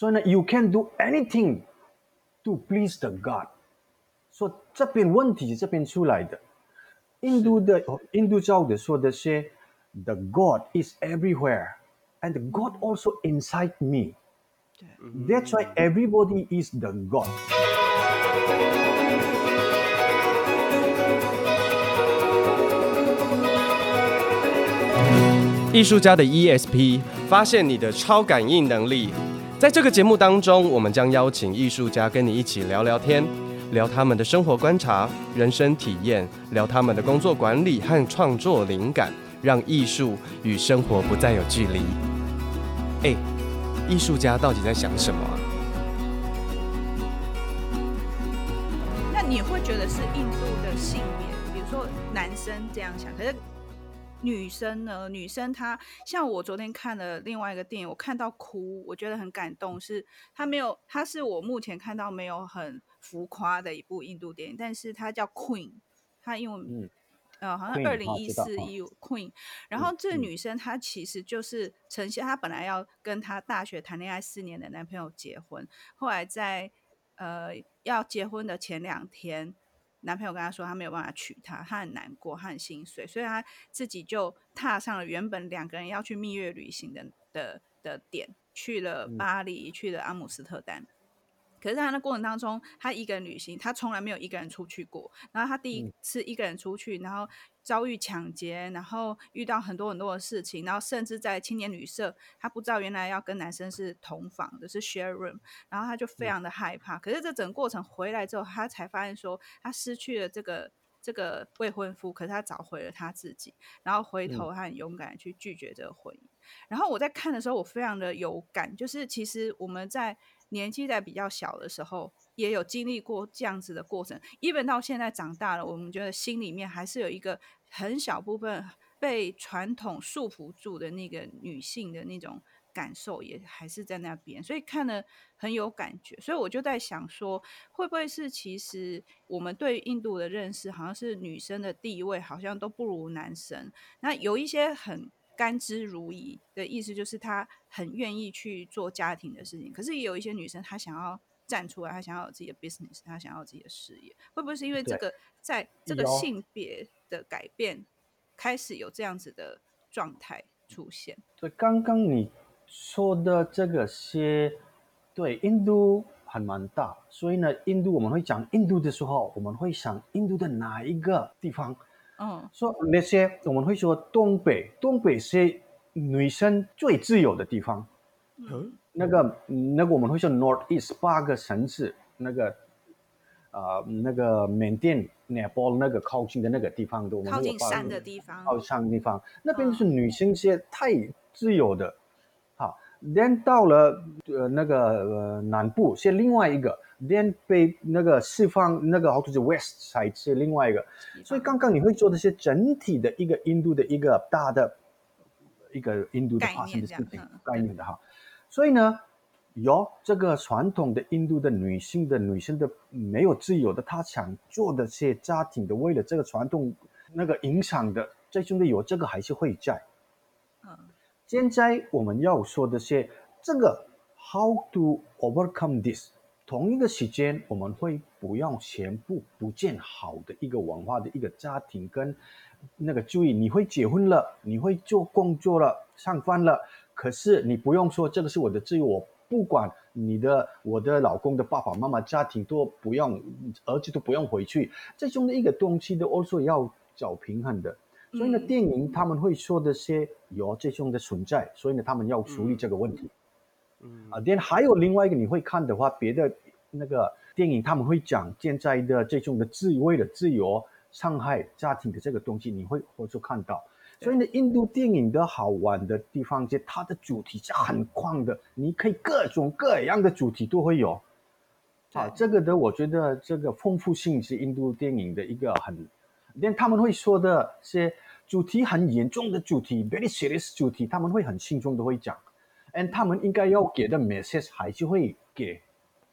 所以呢，you can do anything to please the God。说这边问题是这边出来的，印度的印度教的说的是，the God is everywhere and the God also inside me。That's why everybody is the God。艺术家的 ESP，发现你的超感应能力。 在这个节目当中，我们将邀请艺术家跟你一起聊聊天，聊他们的生活观察、人生体验，聊他们的工作管理和创作灵感，让艺术与生活不再有距离。哎，艺术家到底在想什么？那你会觉得是印度的性别，比如说男生这样想，可是？女生呢？女生她像我昨天看了另外一个电影，我看到哭，我觉得很感动。是她没有，她是我目前看到没有很浮夸的一部印度电影，但是它叫 Queen，它因为嗯呃好像二零一四一 Queen，然后这女生她其实就是呈现她本来要跟她大学谈恋爱四年的男朋友结婚，后来在呃要结婚的前两天。男朋友跟她说他没有办法娶她，她很难过，她很心碎，所以她自己就踏上了原本两个人要去蜜月旅行的的的点，去了巴黎，嗯、去了阿姆斯特丹。可是，在他的过程当中，他一个人旅行，他从来没有一个人出去过。然后他第一次一个人出去，然后遭遇抢劫，然后遇到很多很多的事情，然后甚至在青年旅社，他不知道原来要跟男生是同房的，是 share room，然后他就非常的害怕。可是这整个过程回来之后，他才发现说，他失去了这个这个未婚夫，可是他找回了他自己，然后回头他很勇敢的去拒绝这个婚姻。然后我在看的时候，我非常的有感，就是其实我们在。年纪在比较小的时候，也有经历过这样子的过程。even 到现在长大了，我们觉得心里面还是有一个很小部分被传统束缚住的那个女性的那种感受，也还是在那边。所以看了很有感觉。所以我就在想说，会不会是其实我们对印度的认识，好像是女生的地位好像都不如男生。那有一些很。甘之如饴的意思就是她很愿意去做家庭的事情，可是也有一些女生她想要站出来，他想要有自己的 business，他想要有自己的事业，会不会是因为这个在这个性别的改变开始有这样子的状态出现？对刚刚你说的这个些，对，印度还蛮大，所以呢，印度我们会讲印度的时候，我们会想印度的哪一个地方？嗯，说那些我们会说东北，东北是女生最自由的地方。嗯，那个那个我们会说 North East 八个城市，那个呃那个缅甸、尼泊尔那个靠近的那个地方的，我们靠近山的地方，靠近山的地方，那边是女性些太自由的。好，，then 到了呃那个呃南部是另外一个。连被那个西方那个好像是 West side 是另外一个，所以刚刚你会做的是整体的一个印度的一个大的一个印度的发生的事情概念的哈，所以呢，有这个传统的印度的女性的女性的没有自由的，她想做的这些家庭的，为了这个传统那个影响的，最终的有这个还是会在。嗯，现在我们要说的是这个 how to overcome this。同一个时间，我们会不要全部不见好的一个文化的一个家庭跟那个注意，你会结婚了，你会做工作了，上班了，可是你不用说这个是我的自由，我不管你的我的老公的爸爸妈妈家庭都不用，儿子都不用回去，这种的一个东西都 also 要找平衡的。所以呢，电影他们会说这些有这种的存在，所以呢，他们要处理这个问题。嗯啊，电还有另外一个你会看的话，别的那个电影他们会讲现在的这种的自为的自由伤害家庭的这个东西，你会或者看到。所以呢，印度电影的好玩的地方，就它的主题是很广的，你可以各种各样的主题都会有。啊，这个的我觉得这个丰富性是印度电影的一个很，连他们会说的些主题很严重的主题，very serious 主题，他们会很轻松的会讲。and 他们应该要给的 message 还是会给，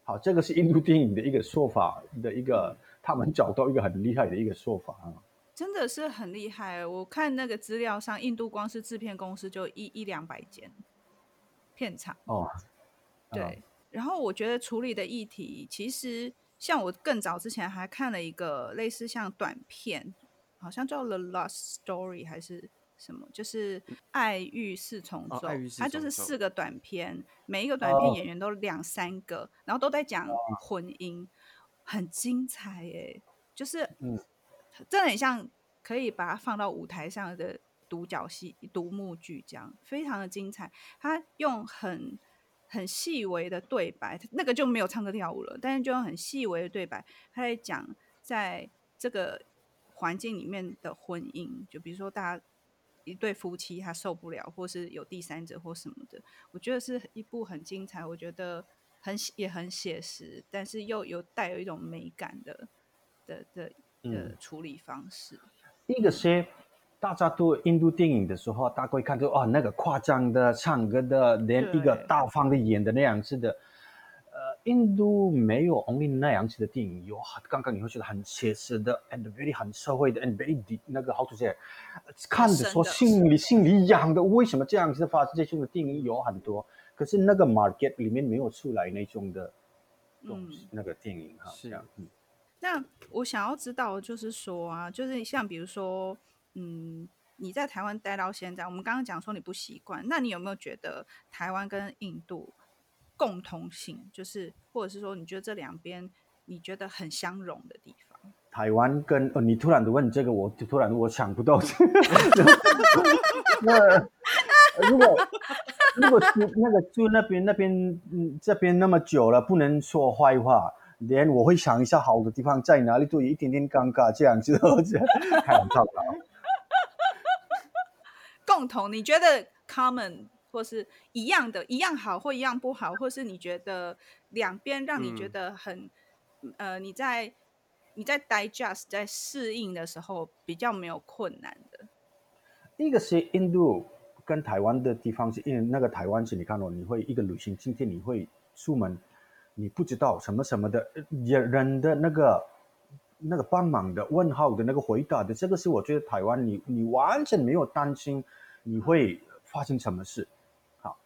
好，这个是印度电影的一个说法的一个，他们找到一个很厉害的一个说法啊，真的是很厉害。我看那个资料上，印度光是制片公司就一一两百间片场。哦，对，然后我觉得处理的议题，其实像我更早之前还看了一个类似像短片，好像叫《The Lost Story》还是什么，就是《爱欲四重奏》哦，它就是四个短片，每一个短片演员都两三个，哦、然后都在讲婚姻，很精彩耶，就是嗯，真的很像可以把它放到舞台上的独角戏、独幕剧这样，非常的精彩。他用很很细微的对白，那个就没有唱歌跳舞了，但是就用很细微的对白，他在讲在这个环境里面的婚姻，就比如说大家一对夫妻他受不了，或是有第三者或什么的，我觉得是一部很精彩，我觉得很也很写实，但是又有带有一种美感的的的的处理方式。一个是。大家都印度电影的时候，大家会看到哦，那个夸张的唱歌的，连一个大方的演的那样子的。呃，印度没有 only 那样子的电影，有刚刚你会觉得很写实的，and very 很社会的，and very deep 那个 how to say，看着说心里心里痒的，为什么这样子发生这种的电影有很多，可是那个 market 里面没有出来那种的东西，嗯、那个电影哈，是这样。嗯。那我想要知道就是说啊，就是像比如说。嗯，你在台湾待到现在，我们刚刚讲说你不习惯，那你有没有觉得台湾跟印度共同性，就是或者是说你觉得这两边你觉得很相融的地方？台湾跟呃，你突然的问这个，我突然我想不到。那如果如果住那个住那边那边嗯这边那么久了，不能说坏话，连我会想一下好的地方在哪里，都有一点点尴尬，这样子，开玩笑的。共同，你觉得 common 或是一样的，一样好或一样不好，或是你觉得两边让你觉得很，嗯、呃，你在你在 digest 在适应的时候比较没有困难的。一个是印度跟台湾的地方是，因为那个台湾是你看哦，你会一个旅行，今天你会出门，你不知道什么什么的人的那个。那个帮忙的问号的那个回答的，这个是我觉得台湾你你完全没有担心你会发生什么事，好，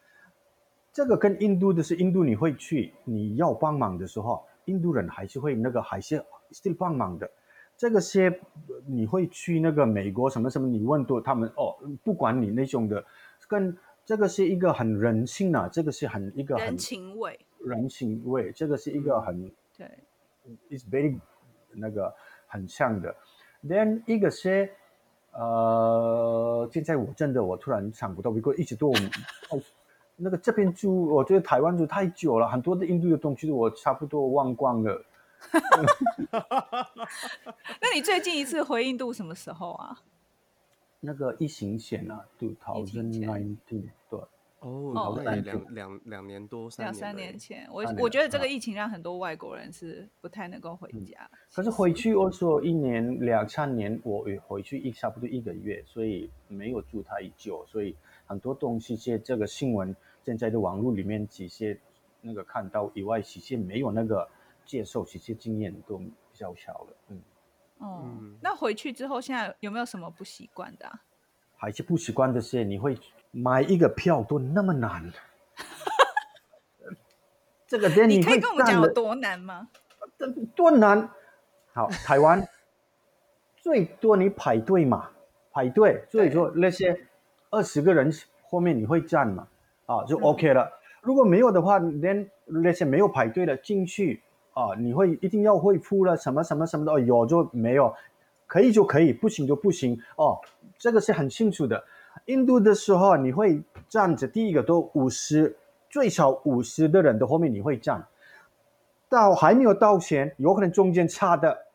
这个跟印度的是印度你会去你要帮忙的时候，印度人还是会那个还是 still 帮忙的，这个些你会去那个美国什么什么，你问多他们哦，不管你那种的，跟这个是一个很人性啊，这个是很一个很人情味，人情味，这个是一个很对，it's very。那个很像的，then 一个是，呃，现在我真的我突然想不到，不过一直都我们那个这边住，我觉得台湾住太久了，很多的印度的东西我差不多忘光了。那你最近一次回印度什么时候啊？那个疫情前啊，two thousand nineteen 对。哦，那也两两两年多，两三年前，我我觉得这个疫情让很多外国人是不太能够回家。嗯、可是回去我说一年两三年，我回去一差不多一个月，所以没有住太久，所以很多东西些这个新闻现在的网络里面，这些那个看到以外，其实没有那个接受，其实经验都比较少了。嗯，哦，嗯、那回去之后，现在有没有什么不习惯的、啊？还是不习惯的是你会。买一个票都那么难，这个店你可以跟我们讲有多难吗？多难？好，台湾 最多你排队嘛，排队，所以说那些二十个人后面你会站嘛，啊，就 OK 了。嗯、如果没有的话，连那些没有排队的进去啊，你会一定要会付了什么什么什么的，有就没有，可以就可以，不行就不行哦，这个是很清楚的。印度的时候，你会站着，第一个都五十，最少五十的人的后面你会站，到还没有到前，有可能中间插的，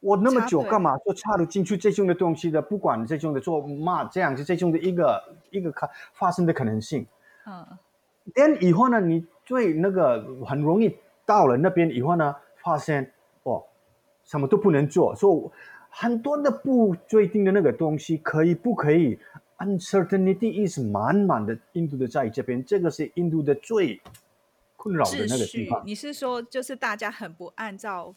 我那么久干嘛？就插得进去这种的东西的，不管这种的做骂这样子这种的一个一个可发生的可能性。嗯，但以后呢，你最那个很容易到了那边以后呢，发现哦，什么都不能做，所以很多的不确定的那个东西可以不可以？Uncertainty is 满满的，印度的在这边，这个是印度的最困扰的那个地方。你是说，就是大家很不按照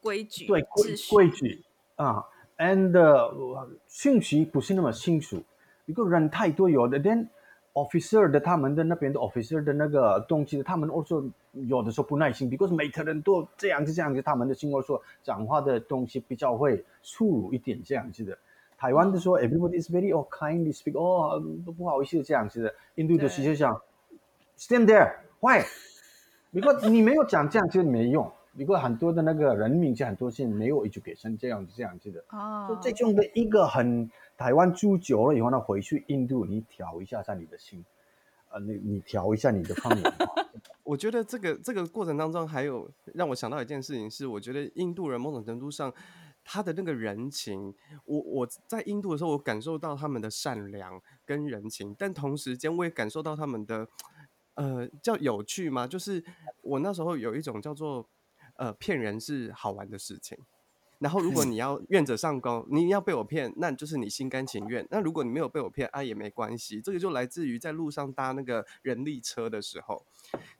规矩？对，规规矩啊，and 信息不是那么清楚，一个人太多，有的连 officer 的他们的那边的 officer 的那个东西，他们 also 有的时候不耐心，because 每个人都这样子这样子，他们的性格说讲话的东西比较会粗鲁一点这样子的。台湾的说 everybody is very oh kindly speak 哦不好意思这样子的。印度的直接讲 stand there why？because 你没有讲这样就没用。如果很多的那个人民，就很多是没有 education 这样子这样子的。哦。就这种的一个很。台湾住久了以后呢，回去印度，你调一下下你的心，呃，你你调一下你的方言。我觉得这个这个过程当中，还有让我想到一件事情是，我觉得印度人某种程度上，他的那个人情，我我在印度的时候，我感受到他们的善良跟人情，但同时间我也感受到他们的，呃，叫有趣吗？就是我那时候有一种叫做，呃，骗人是好玩的事情。然后，如果你要愿者上钩，你要被我骗，那就是你心甘情愿。那如果你没有被我骗，啊，也没关系。这个就来自于在路上搭那个人力车的时候，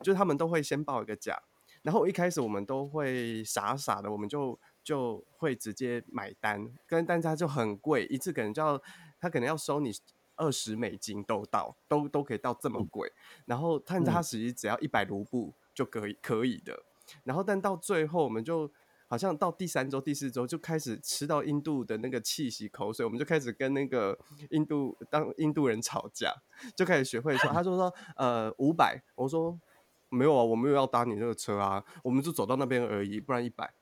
就是他们都会先报一个价，然后一开始我们都会傻傻的，我们就就会直接买单，跟单他就很贵，一次可能就要他可能要收你二十美金都到，都都可以到这么贵。然后但他实际只要一百卢布就可以可以的。然后但到最后我们就。好像到第三周、第四周就开始吃到印度的那个气息、口水，我们就开始跟那个印度当印度人吵架，就开始学会说，他说说呃五百，我说没有啊，我没有要搭你这个车啊，我们就走到那边而已，不然一百。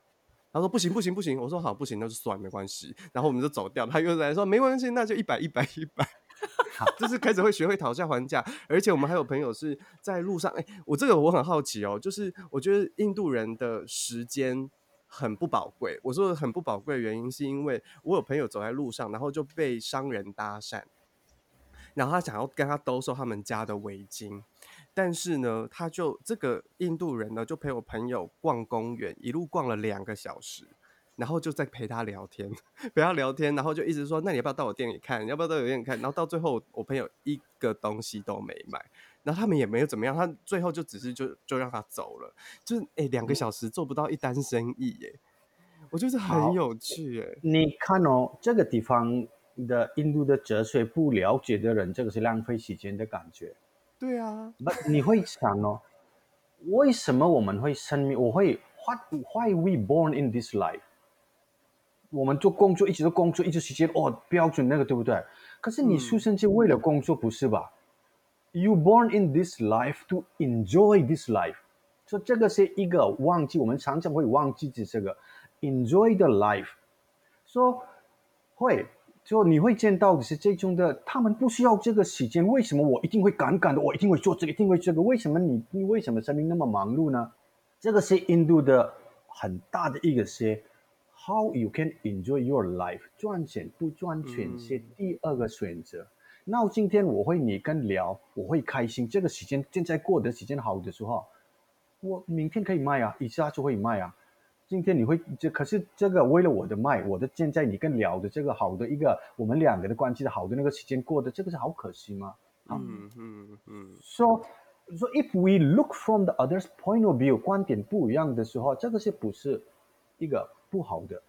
他说不行不行不行，我说好不行，那就算没关系，然后我们就走掉。他又来说没关系，那就一百一百一百，好，就是开始会学会讨价还价，而且我们还有朋友是在路上，哎，我这个我很好奇哦，就是我觉得印度人的时间。很不宝贵。我说的很不宝贵的原因，是因为我有朋友走在路上，然后就被商人搭讪，然后他想要跟他兜售他们家的围巾，但是呢，他就这个印度人呢，就陪我朋友逛公园，一路逛了两个小时，然后就在陪他聊天，陪他聊天，然后就一直说，那你要不要到我店里看？你要不要到我店里看？然后到最后，我朋友一个东西都没买。然后他们也没有怎么样，他最后就只是就就让他走了，就是哎两个小时做不到一单生意耶，我觉得很有趣哎。你看哦，这个地方的印度的哲学不了解的人，这个是浪费时间的感觉。对啊，那你会想哦，为什么我们会生命？我会 What why we born in this life？我们做工作一直做工作一直时间哦标准那个对不对？可是你出生就为了工作，嗯、不是吧？You born in this life to enjoy this life，所以这个是一个忘记，我们常常会忘记这个 enjoy the life。说会，就你会见到的是这种的，他们不需要这个时间，为什么我一定会赶赶的？我一定会做这个，一定会这个？为什么你你为什么生命那么忙碌呢？这个是印度的很大的一个是 how you can enjoy your life，赚钱不赚钱是第二个选择。嗯那今天我会你跟聊，我会开心。这个时间现在过得时间好的时候，我明天可以卖啊，一下就会卖啊。今天你会这可是这个为了我的麦，我的现在你跟聊的这个好的一个我们两个的关系的好的那个时间过的，这个是好可惜吗？嗯嗯嗯。So so if we look from the other's point of view，观点不一样的时候，这个是不是一个不好的？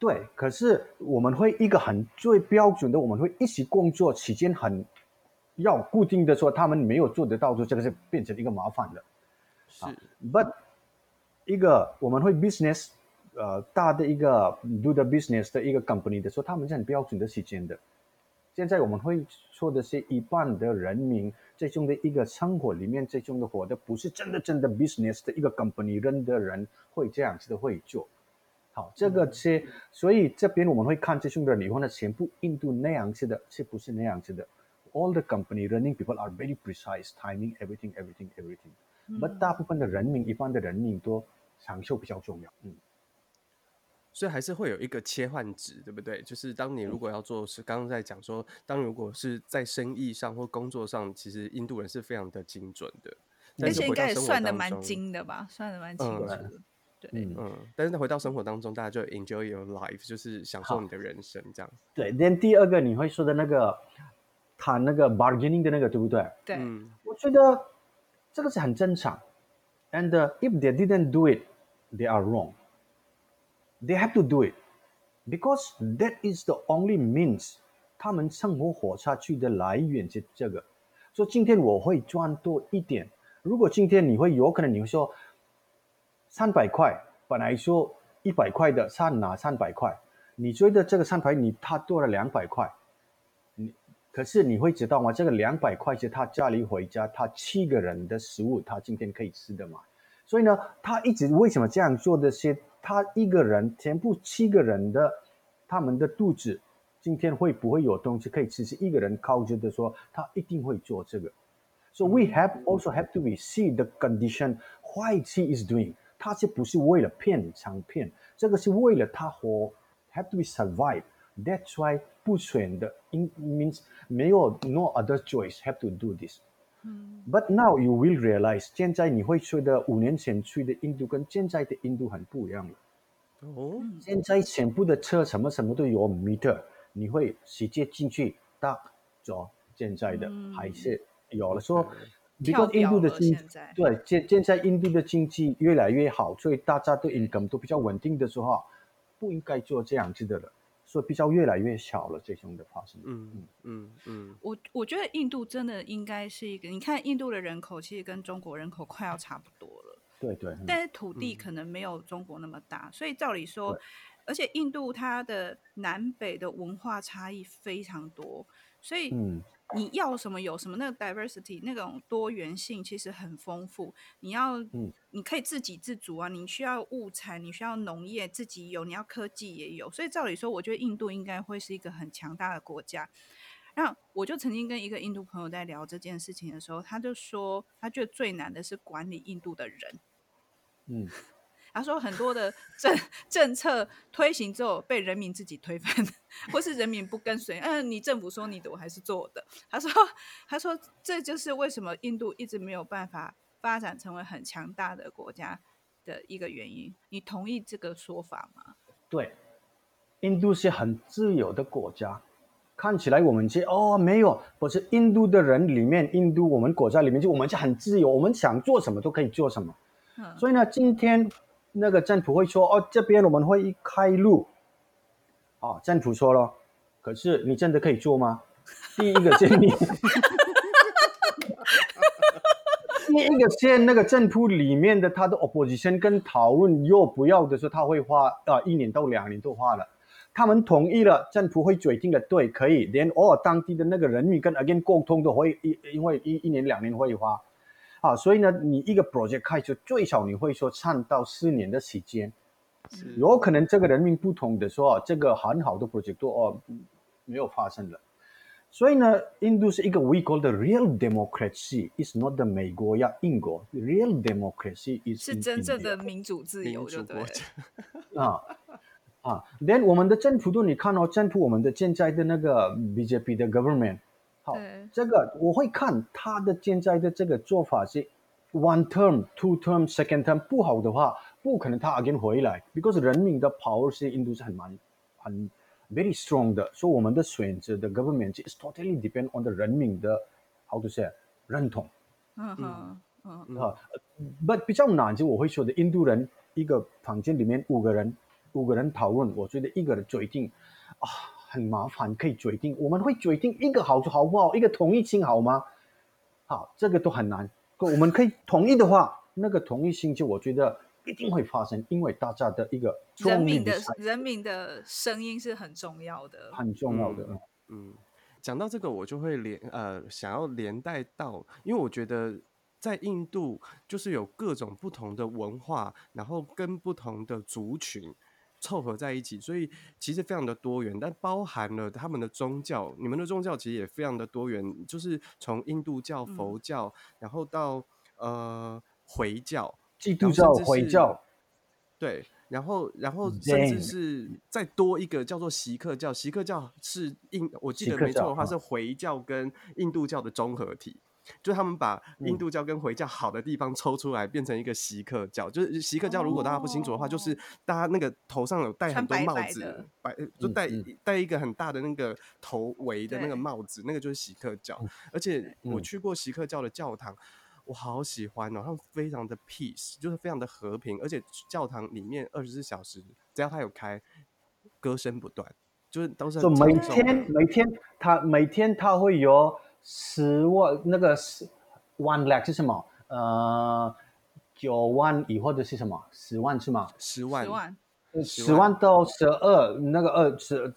对，可是我们会一个很最标准的，我们会一起工作，期间很要固定的说，他们没有做得到，就这个是变成一个麻烦的。是、啊、，but 一个我们会 business，呃，大的一个 do the business 的一个 company 的时候，他们是很标准的时间的。现在我们会说的是一半的人民最终的一个生活里面，最终的活的不是真的真的 business 的一个 company 人的人会这样子的会做。好，这个是，所以这边我们会看这种的离婚的全部印度那样子的，是不是那样子的？All the company running people are very precise timing everything everything everything. But、大部分的人民，一般的人民都享受比较重要，嗯，所以还是会有一个切换值，对不对？就是当你如果要做是刚刚在讲说，当如果是在生意上或工作上，其实印度人是非常的精准的，而且应该也算的蛮精的吧，算的蛮清楚的。嗯对，嗯，但是回到生活当中，大家就 enjoy your life，就是享受你的人生，这样。对，连第二个你会说的那个谈那个 bargaining 的那个，对不对？对，嗯，我觉得这个是很正常。And if they didn't do it, they are wrong. They have to do it because that is the only means 他们生活活下去的来源是这个。说今天我会赚多一点。如果今天你会有可能你会说三百块，本来说一百块的，他拿三百块，你觉得这个三百你他多了两百块，可是你会知道吗？这个两百块是他家里回家他七个人的食物，他今天可以吃的嘛？所以呢，他一直为什么这样做的是，他一个人全部七个人的他们的肚子今天会不会有东西可以吃？是一个人靠着的说，他一定会做这个。So we have also have to be see the condition why she is doing。他是不是为了骗想骗？这个是为了他活，have to be survive。That's why 不选的 in means 没有 no other choice have to do this。But now you will realize，现在你会觉得五年前去的印度跟现在的印度很不一样了。哦，现在全部的车什么什么都有 meter，你会直接进去搭走。现在的还是有了说，比如印度的经济，对，现现在印度的经济越来越好，所以大家的 income 都比较稳定的时候，不应该做这样子的了。所以比较越来越小了，这种的发生。嗯嗯嗯嗯。我我觉得印度真的应该是一个，你看印度的人口其实跟中国人口快要差不多了。对对。但是土地可能没有中国那么大，嗯、所以照理说，而且印度它的南北的文化差异非常多，所以嗯。你要什么有什么，那个 diversity 那种多元性其实很丰富。你要，嗯，你可以自给自足啊。你需要物产，你需要农业自己有，你要科技也有。所以照理说，我觉得印度应该会是一个很强大的国家。那我就曾经跟一个印度朋友在聊这件事情的时候，他就说，他觉得最难的是管理印度的人。嗯。他说很多的政 政策推行之后被人民自己推翻，或是人民不跟随。嗯，你政府说你的，我还是做我的。他说，他说这就是为什么印度一直没有办法发展成为很强大的国家的一个原因。你同意这个说法吗？对，印度是很自由的国家。看起来我们这哦没有，不是印度的人里面，印度我们国家里面就我们就很自由，我们想做什么都可以做什么。嗯，所以呢，今天。那个政府会说：“哦，这边我们会开路。”啊，政府说了，可是你真的可以做吗？第一个建议，第一个先那个政府里面的他的 opposition 跟讨论又不要的时候，他会花啊一年到两年都花了。他们同意了，政府会决定的，对，可以。连偶尔当地的那个人民跟 again 沟通都会一因为一一年两年会花。啊，所以呢，你一个 project 开始最少你会说三到四年的时间，有可能这个人命不同的说，这个很好的 project 都哦没有发生了。所以呢，印度是一个 we call the real democracy，is not the 美国呀英国，real democracy is 是真正的民主自由，就对。啊啊，then 我们的政府都你看哦，政府我们的现在的那个 BJP 的 government。好，这个我会看他的现在的这个做法是 one term, two term, second term 不好的话，不可能他 again 回来，because 人民的 power 是印度是很蛮很 very strong 的，所以我们的选择的 government is totally depend on the 人民的 how to say 认同。嗯嗯嗯啊，but 比较难就我会说的，印度人一个房间里面五个人，五个人讨论，我觉得一个人决定啊。很麻烦，可以决定，我们会决定一个好处好不好？一个同意性好吗？好，这个都很难。我们可以同意的话，那个同意性就我觉得一定会发生，因为大家的一个人民的人民的声音是很重要的，很重要的。嗯，嗯，讲到这个，我就会连呃想要连带到，因为我觉得在印度就是有各种不同的文化，然后跟不同的族群。凑合在一起，所以其实非常的多元，但包含了他们的宗教。你们的宗教其实也非常的多元，就是从印度教、佛教，嗯、然后到呃回教、基督教、回教，对，然后然后甚至是再多一个叫做锡克教。锡克教是印，我记得没错的话是回教跟印度教的综合体。就他们把印度教跟回教好的地方抽出来，变成一个锡克教。嗯、就是锡克教，如果大家不清楚的话，哦、就是大家那个头上有戴很多帽子，白，白就戴戴一个很大的那个头围的那个帽子，那个就是锡克教。而且我去过锡克教的教堂，我好喜欢哦，他们非常的 peace，就是非常的和平。而且教堂里面二十四小时，只要他有开，歌声不断，就是都是就每天每天他每天他会有。十万那个十 one lakh 是什么？呃，九万以后的是什么？十万是吗？十万，十万，十万到十二那个二十，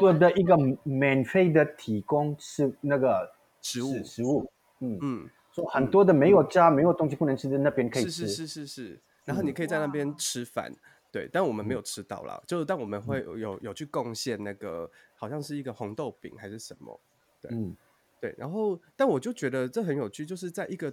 对的一个免费的提供是那个食物，食物，嗯。嗯，说很多的没有家、嗯、没有东西不能吃的那边可以吃，是是是是。是，然后你可以在那边吃饭。嗯对，但我们没有吃到啦，嗯、就是但我们会有有，有去贡献那个，好像是一个红豆饼还是什么，对，嗯、对，然后但我就觉得这很有趣，就是在一个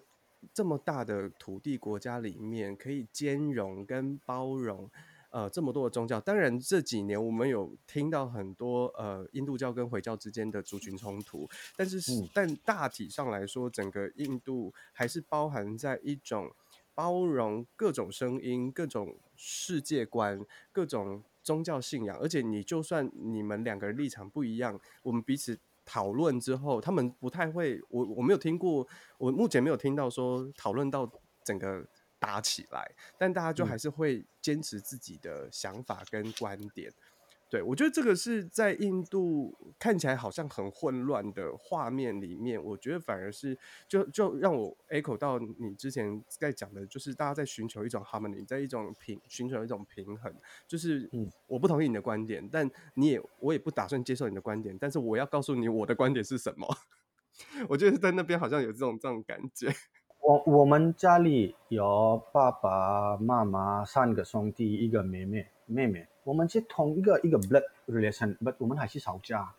这么大的土地国家里面，可以兼容跟包容呃这么多的宗教。当然这几年我们有听到很多呃印度教跟回教之间的族群冲突，但是、嗯、但大体上来说，整个印度还是包含在一种。包容各种声音、各种世界观、各种宗教信仰，而且你就算你们两个人立场不一样，我们彼此讨论之后，他们不太会，我我没有听过，我目前没有听到说讨论到整个打起来，但大家就还是会坚持自己的想法跟观点。对，我觉得这个是在印度看起来好像很混乱的画面里面，我觉得反而是就就让我 echo 到你之前在讲的，就是大家在寻求一种 harmony，在一种平寻求一种平衡。就是嗯，我不同意你的观点，但你也我也不打算接受你的观点，但是我要告诉你我的观点是什么。我觉得在那边好像有这种这种感觉。我我们家里有爸爸妈妈三个兄弟，一个妹妹妹妹。我们是同一个一个 blood relation，but 我们还是吵架，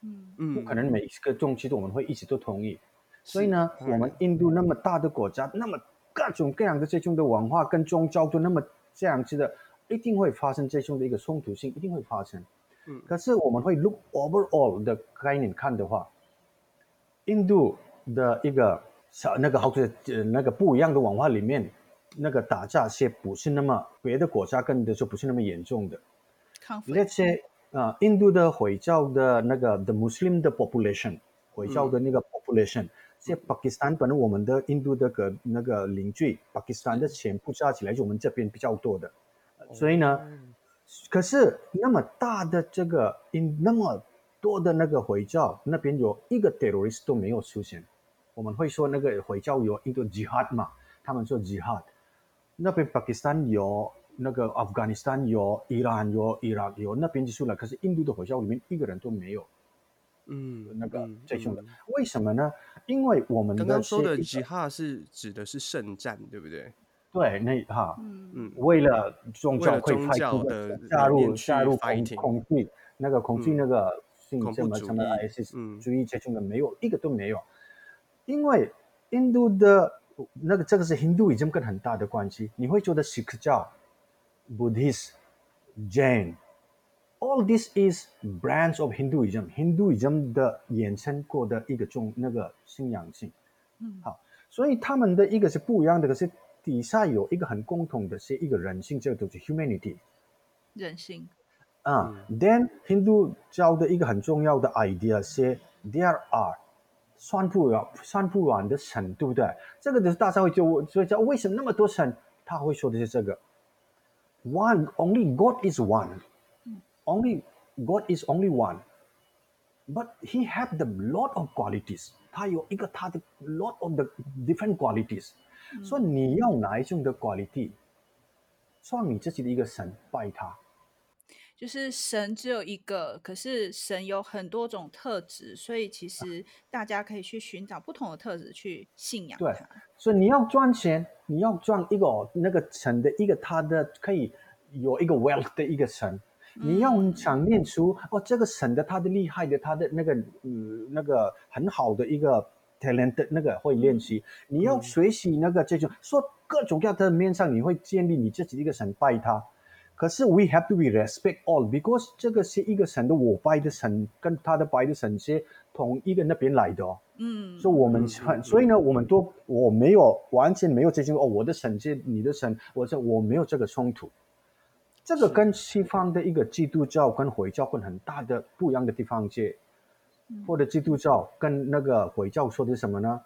嗯。嗯，不可能每一个东西都我们会一直都同意，所以呢，我们印度那么大的国家，那么各种各样的这种的文化跟宗教都那么这样子的，一定会发生这种的一个冲突性，一定会发生。嗯，可是我们会 look overall 的概念看的话，印度的一个小那个好多呃那个不一样的文化里面。那个打架些不是那么别的国家跟的就不是那么严重的。那些啊，印度的回教的那个 the Muslim 的 population，回教的那个 population，像、嗯、巴基斯坦，本来我们的印度的个那个邻居，巴基斯坦的钱部加起来就我们这边比较多的。所以呢，嗯、可是那么大的这个印那么多的那个回教那边有一个 terrorist 都没有出现。我们会说那个回教有印度 jihad 嘛，他们说 jihad。那边巴基斯坦有，那个阿富汗斯坦有，伊朗有，伊拉克有，那边就出来。可是印度的回教里面一个人都没有。嗯，那个最凶的，为什么呢？因为我们刚刚说的吉哈是指的是圣战，对不对？对，那哈，嗯嗯，为了宗教会宗教的加入加入恐恐惧，那个恐惧那个什么什么什么 ISIS 主义这种的没有一个都没有，因为印度的。那个这个是印度已经跟很大的关系，你会觉得锡克教、Buddhist、Jain，all this is branch of Hinduism，Hinduism 的衍生过的一个种那个信仰性。嗯，好，所以他们的一个是不一样的，可是底下有一个很共同的是一个人性，这个就是 humanity，人性。啊、印度教的一个很重要的 idea 是 there are 算不完、算不完的神，对不对？这个就是大家会就问，所以叫为什么那么多神？他会说的是这个：One only God is one, only God is only one, but He have the lot of qualities。他有一个他的 lot of the different qualities。所以你要哪一种的 quality，算你自己的一个神，拜他。就是神只有一个，可是神有很多种特质，所以其实大家可以去寻找不同的特质去信仰他。对，所以你要赚钱，你要赚一个那个神的一个他的可以有一个 wealth 的一个神，你要想念出、嗯、哦这个神的他的厉害的他的那个嗯那个很好的一个 talent 的那个会练习，嗯、你要学习那个这种说各种各样的面上，你会建立你自己的一个神拜他。可是，we have to be respect all because 这个是一个神的，我拜的神跟他的拜的神是同一个那边来的哦。嗯，所以我们很，所以呢，我们都我没有完全没有接近哦，我的神是你的神，我这我没有这个冲突。这个跟西方的一个基督教跟回教跟很大的不一样的地方是，或者基督教跟那个回教说的是什么呢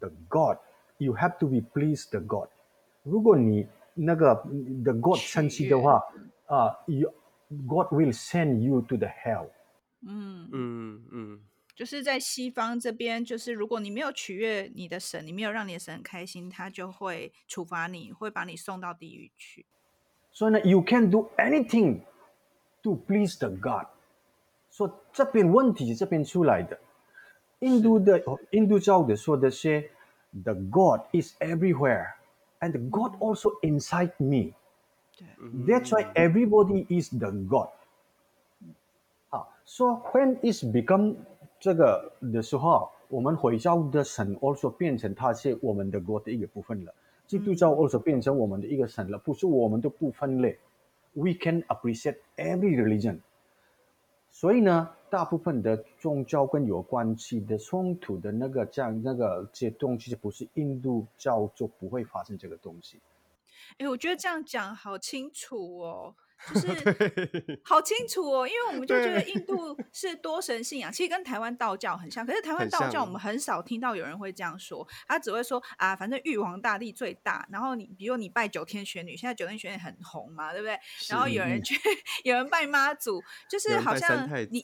？The God, you have to be pleased the God。如果你那个 the God 生气的话啊，you God will send you to the hell。嗯嗯嗯， 就是在西方这边，就是如果你没有取悦你的神，你没有让你的神很开心，他就会处罚你，会把你送到地狱去。所以呢，you can do anything to please the God。说这边问题是这边出来的，印度的印度教的说的是，the God is everywhere and the God also inside me。对，That's why everybody is the God。好，说 when is become 这个的时候，我们回教的神 also 变成他是我们的国的一个部分了。基督教 also 变成我们的一个神了，不是我们都不分类。We can appreciate every religion。 所以呢，大部分的宗教跟有关系的冲突的那个这样那个这些东西，不是印度教就不会发生这个东西。哎，我觉得这样讲好清楚哦。就是 好清楚哦，因为我们就觉得印度 是多神信仰，其实跟台湾道教很像。可是台湾道教我们很少听到有人会这样说，他只会说啊，反正玉皇大帝最大。然后你比如你拜九天玄女，现在九天玄女很红嘛，对不对？然后有人去，有人拜妈祖，就是好像你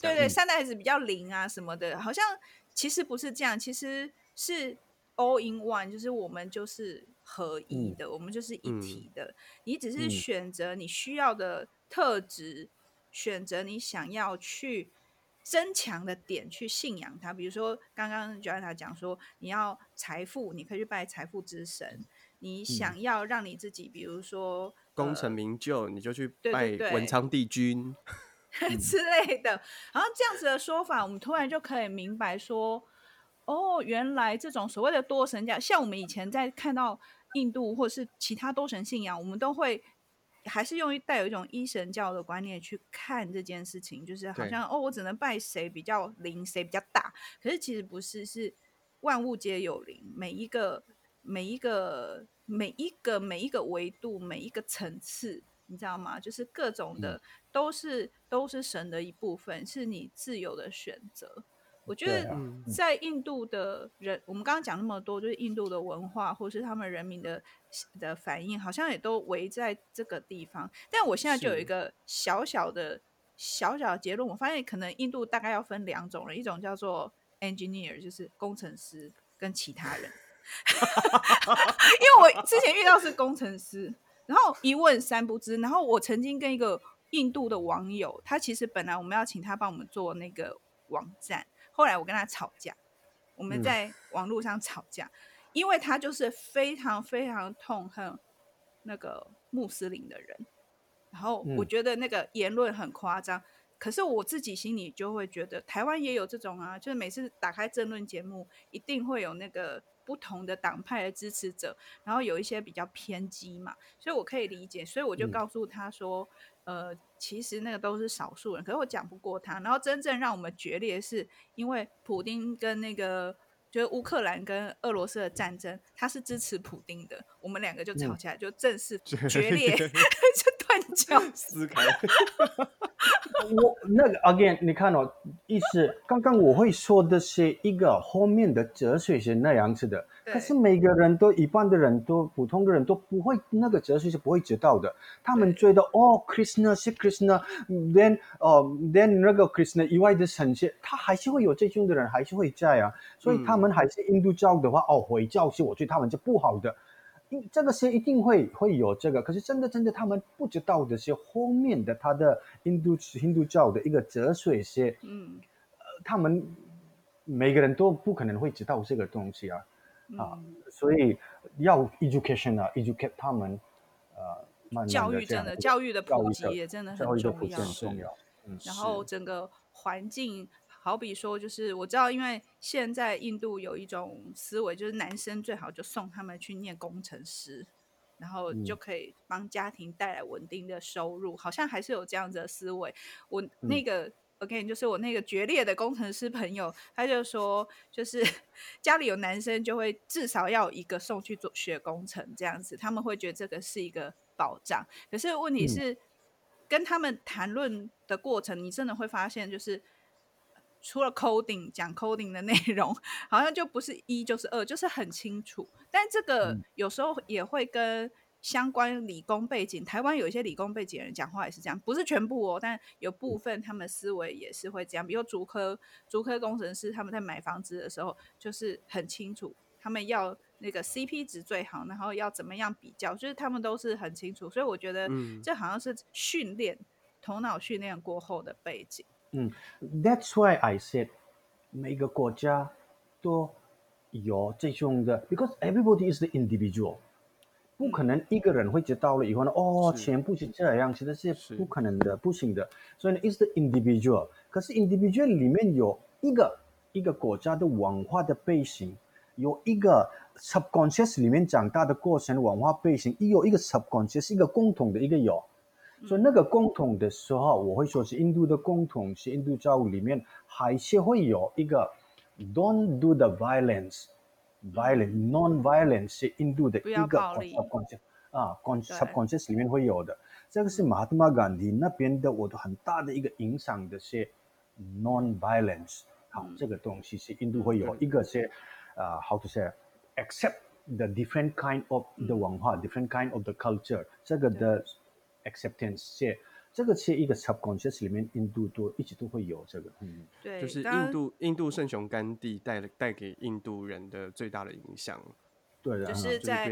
对对三太子比较灵啊什么的，好像其实不是这样，其实是 all in one，就是我们就是。合一的，我们就是一体的。嗯、你只是选择你需要的特质，嗯、选择你想要去增强的点去信仰它。比如说，刚刚 Joanna 讲说，你要财富，你可以去拜财富之神。你想要让你自己，比如说功成名就，你就去拜文昌帝君 之类的。好像这样子的说法，我们突然就可以明白说。哦，原来这种所谓的多神教，像我们以前在看到印度或是其他多神信仰，我们都会还是用带有一种一神教的观念去看这件事情，就是好像哦，我只能拜谁比较灵，谁比较大。可是其实不是，是万物皆有灵，每一个每一个每一个每一个维度，每一个层次，你知道吗？就是各种的都是都是神的一部分，是你自由的选择。我觉得在印度的人，我们刚刚讲那么多，就是印度的文化，或是他们人民的的反应，好像也都围在这个地方。但我现在就有一个小小的、小小的结论，我发现可能印度大概要分两种人，一种叫做 engineer，就是工程师，跟其他人。因为我之前遇到是工程师，然后一问三不知。然后我曾经跟一个印度的网友，他其实本来我们要请他帮我们做那个网站。后来我跟他吵架，我们在网络上吵架，嗯、因为他就是非常非常痛恨那个穆斯林的人，然后我觉得那个言论很夸张，嗯、可是我自己心里就会觉得，台湾也有这种啊，就是每次打开政论节目，一定会有那个不同的党派的支持者，然后有一些比较偏激嘛，所以我可以理解，所以我就告诉他说。嗯呃，其实那个都是少数人，可是我讲不过他。然后真正让我们决裂，是因为普丁跟那个就是乌克兰跟俄罗斯的战争，他是支持普丁的，我们两个就吵起来，嗯、就正式决裂，就断交撕开。我那个 again，你看哦，意思刚刚我会说的是一个后面的哲学是那样子的。可是每个人都一般的人都普通的人都不会那个哲学是不会知道的。他们觉得哦，Krishna 是 Krishna，then 哦，then 那个 Krishna 以外的神仙，他还是会有这种的人还是会在啊。所以他们还是印度教的话，嗯、哦，回教是我觉得他们是不好的。因这个是一定会会有这个，可是真的真的他们不知道的是后面的他的印度印度教的一个哲学是，嗯，呃，他们每个人都不可能会知道这个东西啊。啊，所以要 education 啊，educate 他们，呃，慢慢教育真的教育的普及也真的很重要，很重要。嗯，然后整个环境，好比说，就是我知道，因为现在印度有一种思维，就是男生最好就送他们去念工程师，然后就可以帮家庭带来稳定的收入，嗯、好像还是有这样子的思维。我那个。嗯 OK，就是我那个决裂的工程师朋友，他就说，就是 家里有男生就会至少要一个送去做学工程这样子，他们会觉得这个是一个保障。可是问题是，跟他们谈论的过程，你真的会发现，就是除了 coding 讲 coding 的内容，好像就不是一就是二，就是很清楚。但这个有时候也会跟相关理工背景，台湾有一些理工背景的人讲话也是这样，不是全部哦，但有部分他们思维也是会这样。比如竹科竹科工程师，他们在买房子的时候就是很清楚，他们要那个 CP 值最好，然后要怎么样比较，就是他们都是很清楚。所以我觉得这好像是训练、嗯、头脑训练过后的背景。嗯，That's why I said 每个国家都有这种的，because everybody is the individual。不可能一个人会知道了以后呢，哦，全部是这样，其实是不可能的，不行的。所以呢，is the individual。可是 individual 里面有一个一个国家的文化的背景，有一个 subconscious 里面长大的过程文化背景，也有一个 subconscious 一个共同的一个有。所以那个共同的时候，我会说是印度的共同，是印度教里面还是会有一个 don't do the violence。Violent, non-violence 是印度的一个 subconscious 啊，subconscious 里面会有的。这个是马哈马甘迪那边的，我的很大的一个影响的是 non-violence。好，这个东西是印度会有一个是啊，how to say accept the different kind of the 文化，different kind of the culture。这个的 acceptance 是。这个其实一个 subconscious 里面，印度都一直都会有这个，嗯，对，就是印度印度圣雄甘地带带给印度人的最大的影响，对的，就是在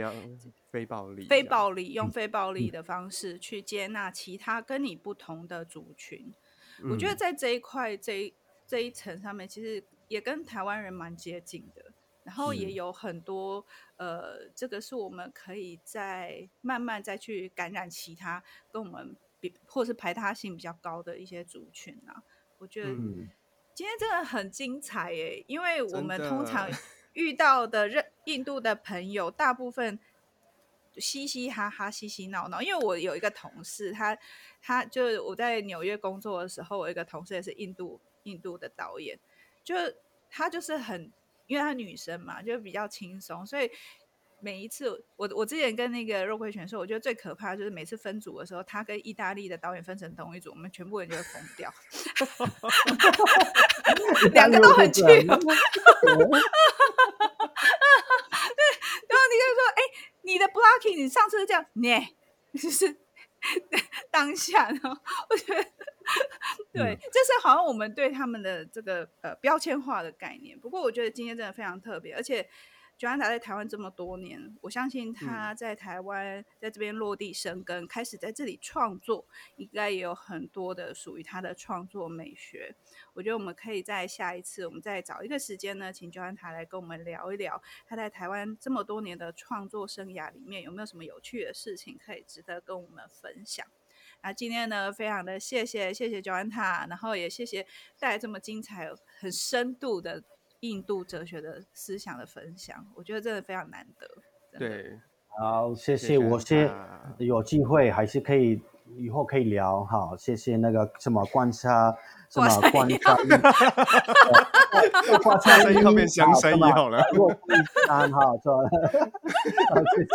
非暴力、非暴力用非暴力的方式去接纳其他跟你不同的族群。嗯、我觉得在这一块这一这一层上面，其实也跟台湾人蛮接近的，然后也有很多、嗯、呃，这个是我们可以再慢慢再去感染其他跟我们比。或是排他性比较高的一些族群啊，我觉得今天真的很精彩耶！因为我们通常 遇到的认印度的朋友，大部分嘻嘻哈哈、嘻嘻闹闹。因为我有一个同事，他他就是我在纽约工作的时候，我有一个同事也是印度印度的导演，就他就是很，因为她女生嘛，就比较轻松，所以。每一次，我我之前跟那个肉桂犬说，我觉得最可怕的就是每次分组的时候，他跟意大利的导演分成同一组，我们全部人就会疯掉。两个都很去。对，然后你就说，哎、欸，你的 blocking，你上次是这样，你就是 当下，然后我觉得，对，这是好像我们对他们的这个呃标签化的概念。不过我觉得今天真的非常特别，而且。Joanna 在台湾这么多年，我相信他在台湾在这边落地生根，嗯、开始在这里创作，应该也有很多的属于他的创作美学。我觉得我们可以在下一次，我们再找一个时间呢，请 Joanna 来跟我们聊一聊他在台湾这么多年的创作生涯里面有没有什么有趣的事情可以值得跟我们分享。那今天呢，非常的谢谢谢谢 Joanna，然后也谢谢带来这么精彩、很深度的。印度哲学的思想的分享，我觉得真的非常难得。对，好，谢谢。我先有机会还是可以以后可以聊哈。谢谢那个什么观察，什么观察，观察生意变相生意好了。我三哈错了，谢谢。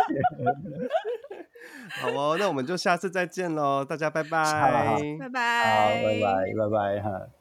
好哦，那我们就下次再见喽，大家拜拜，拜拜，好，拜拜，拜拜哈。